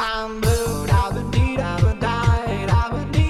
I'm blue, I've been deed, I've been died, I've been deed.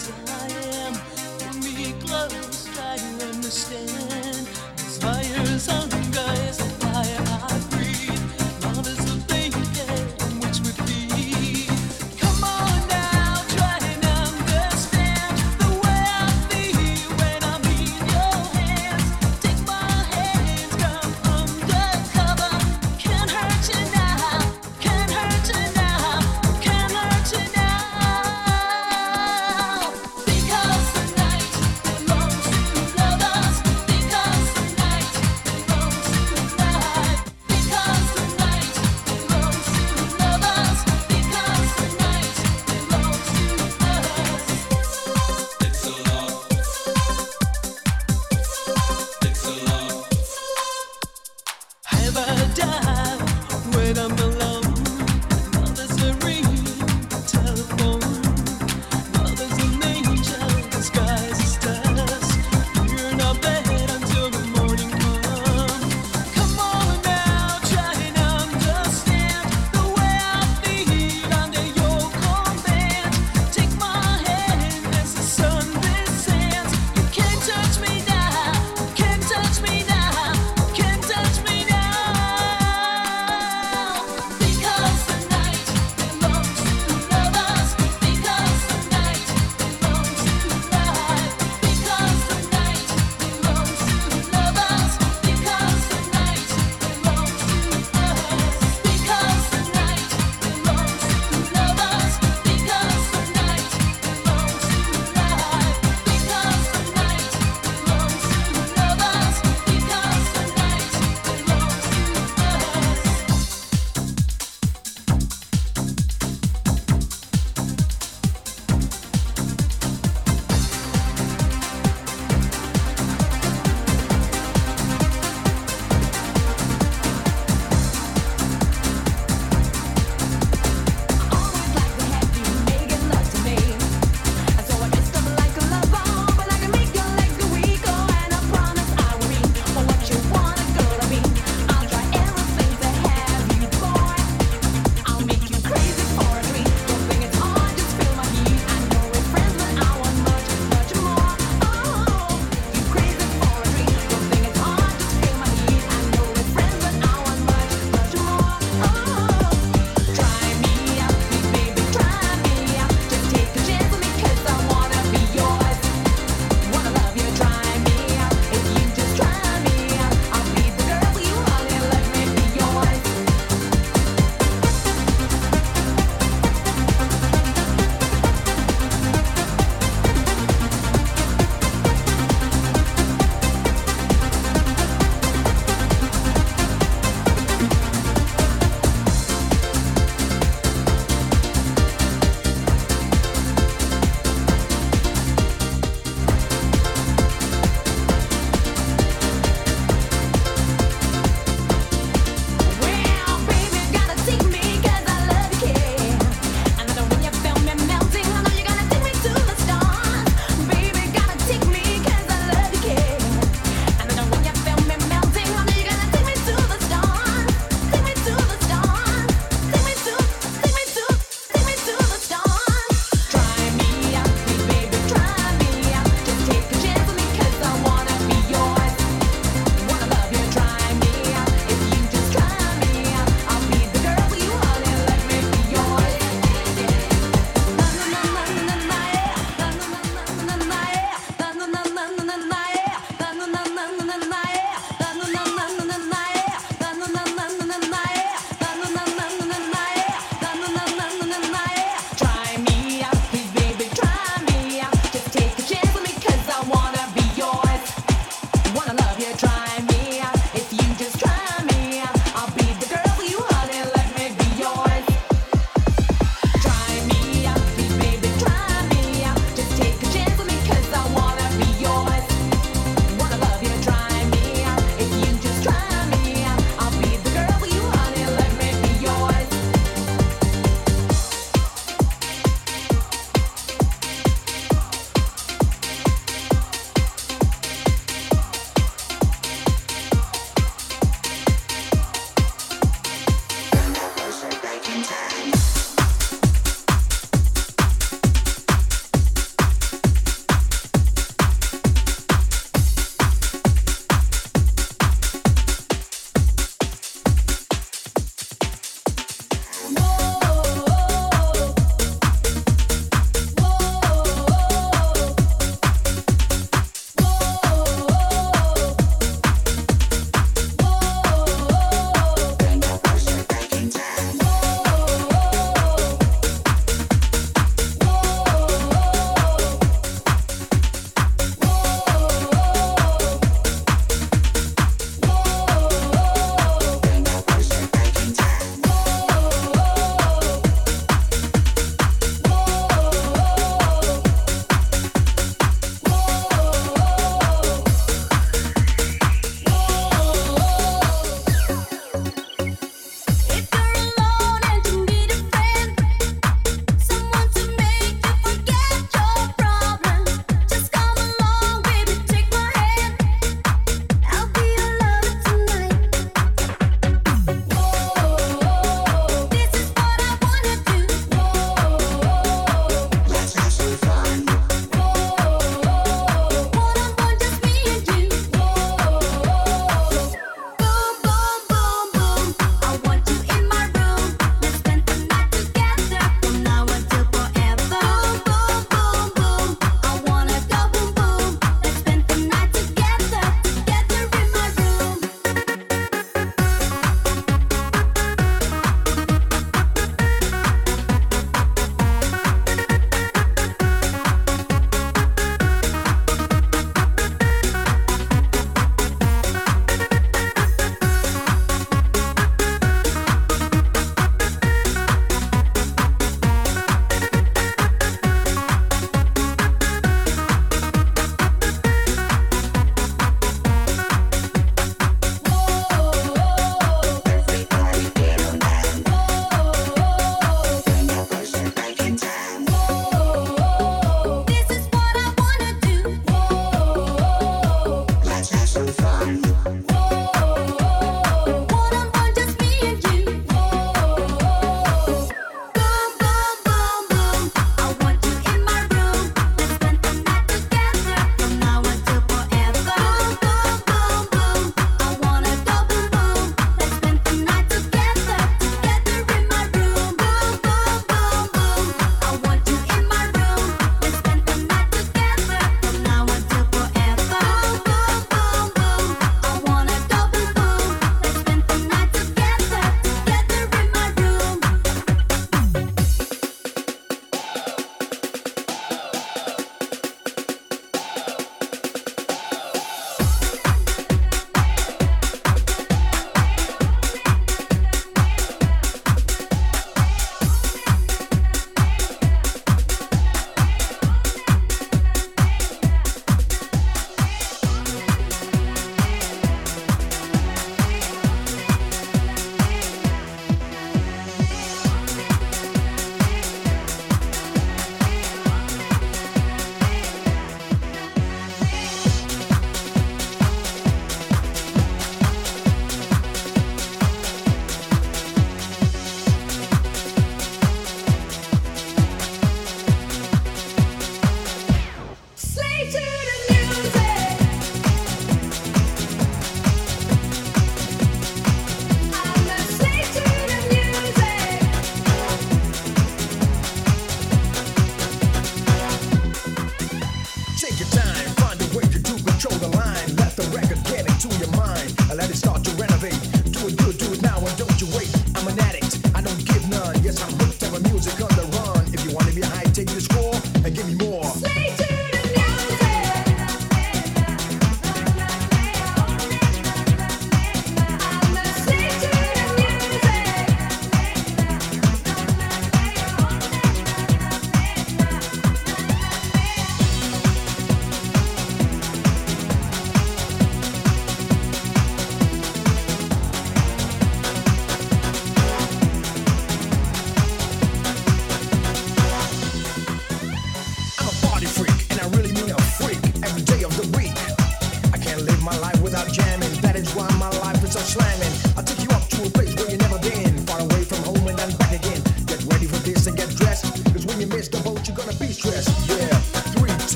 as I am. Pull me close, try to understand.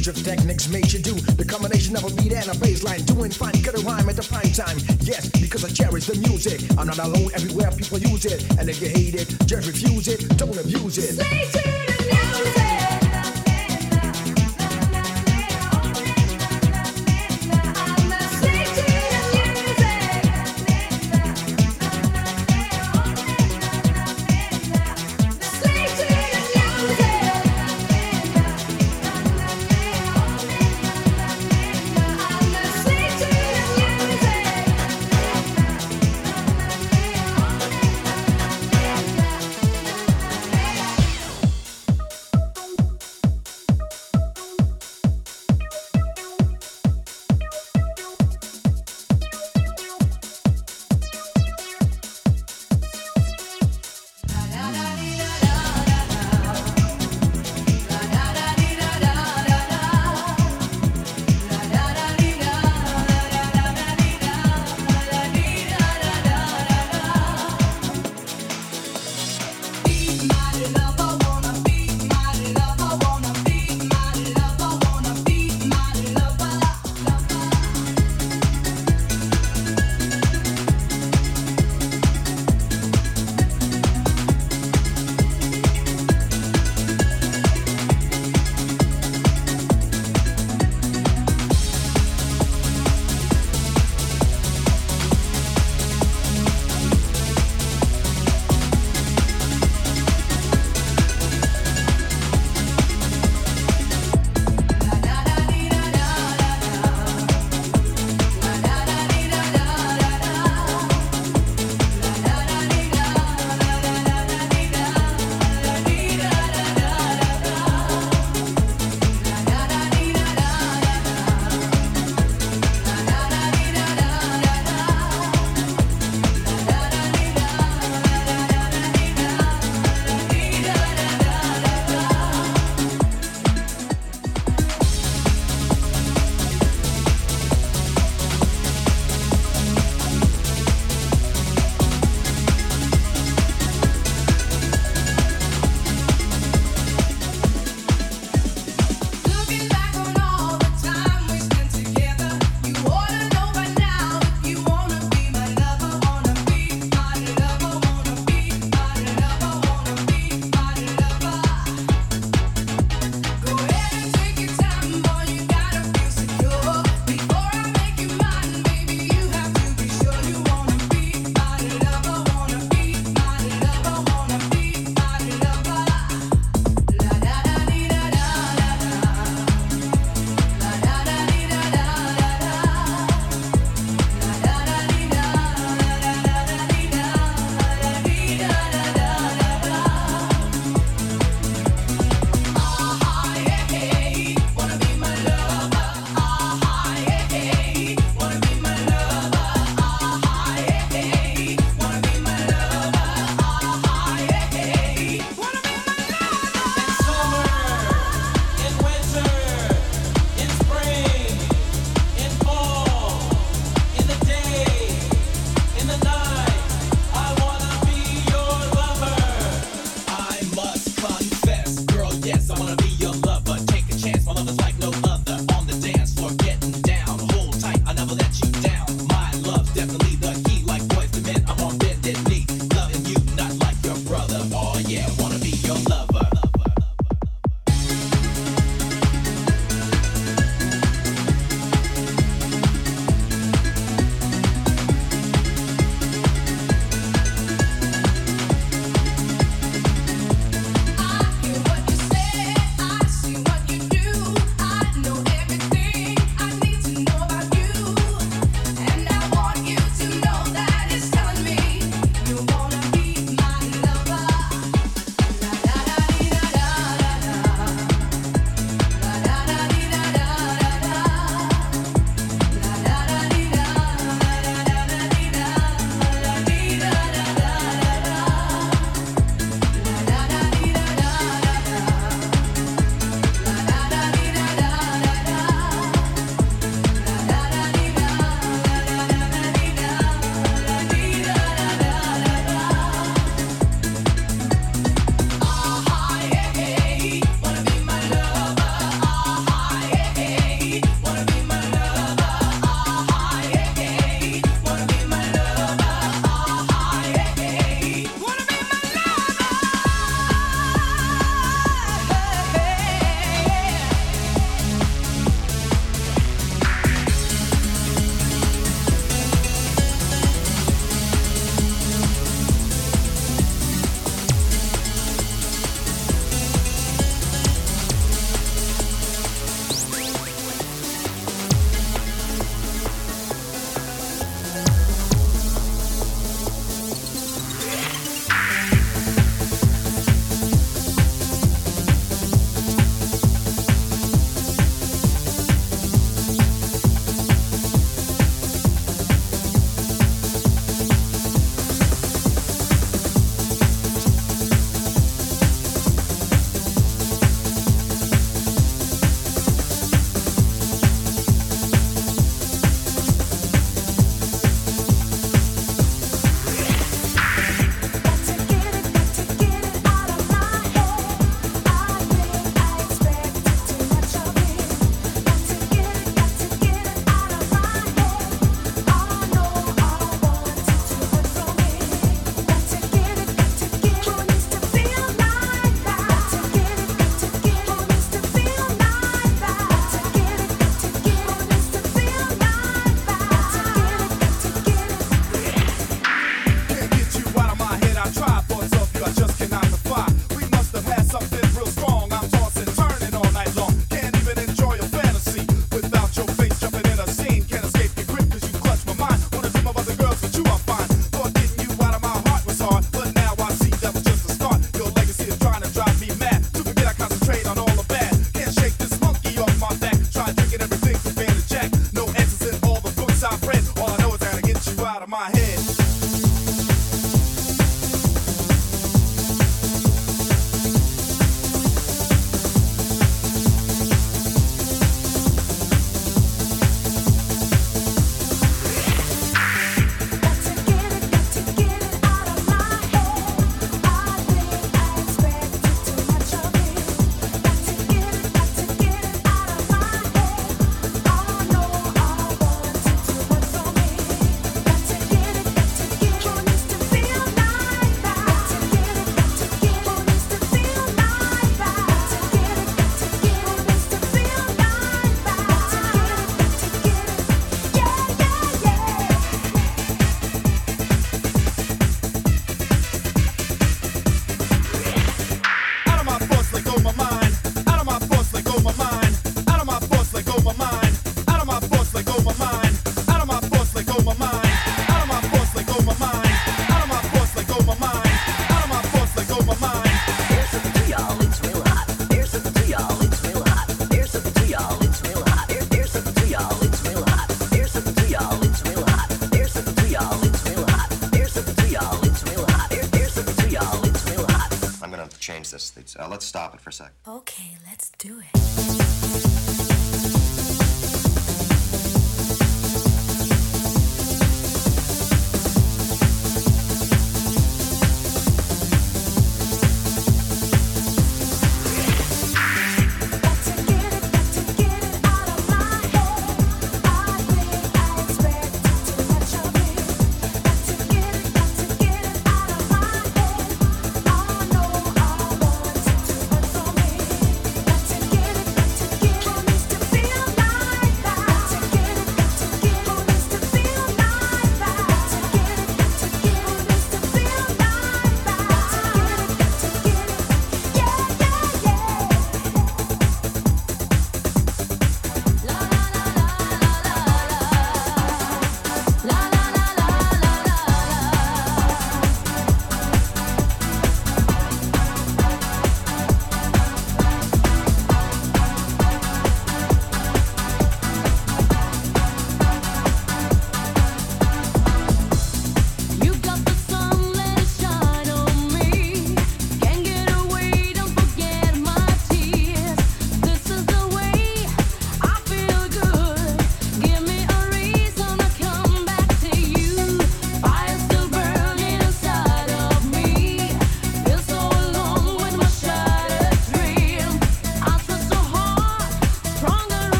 Of techniques makes you do. The combination of a beat and a bass line. Doing fine, cut a rhyme at the prime time. Yes, because I cherish the music. I'm not alone everywhere people use it. And if you hate it, just refuse it. Don't abuse it. Stay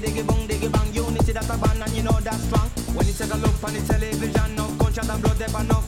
diggy diggy bong diggy bang. Unity that a band and you know that's strong. When you take a look on the television, no gunshot and blood, there no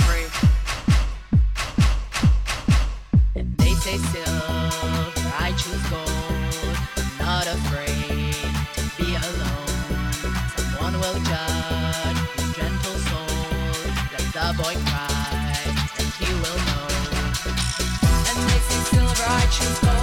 Say silver, I choose gold. I'm not afraid to be alone. Someone will judge his gentle soul. Let the boy cry, and he will know. And they say silver, I choose gold.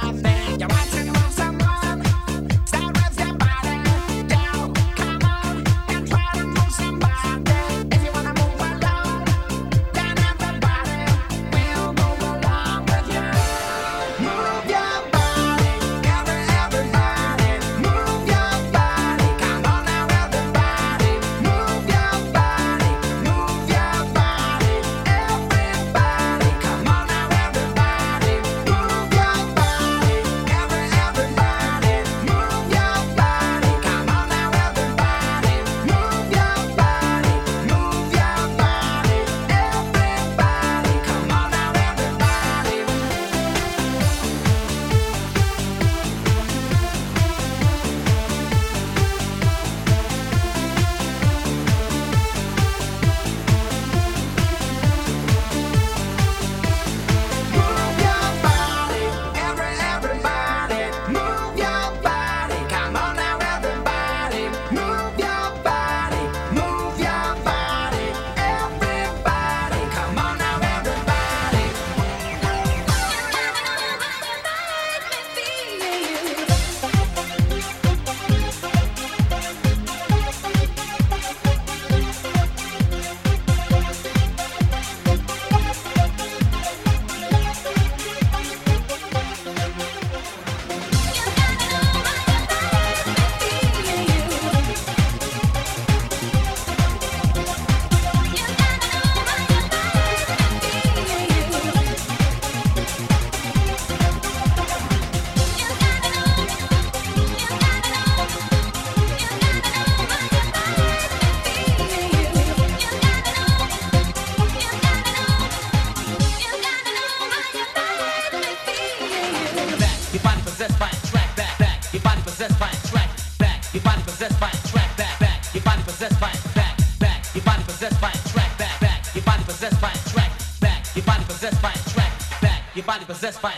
my back. Possessed by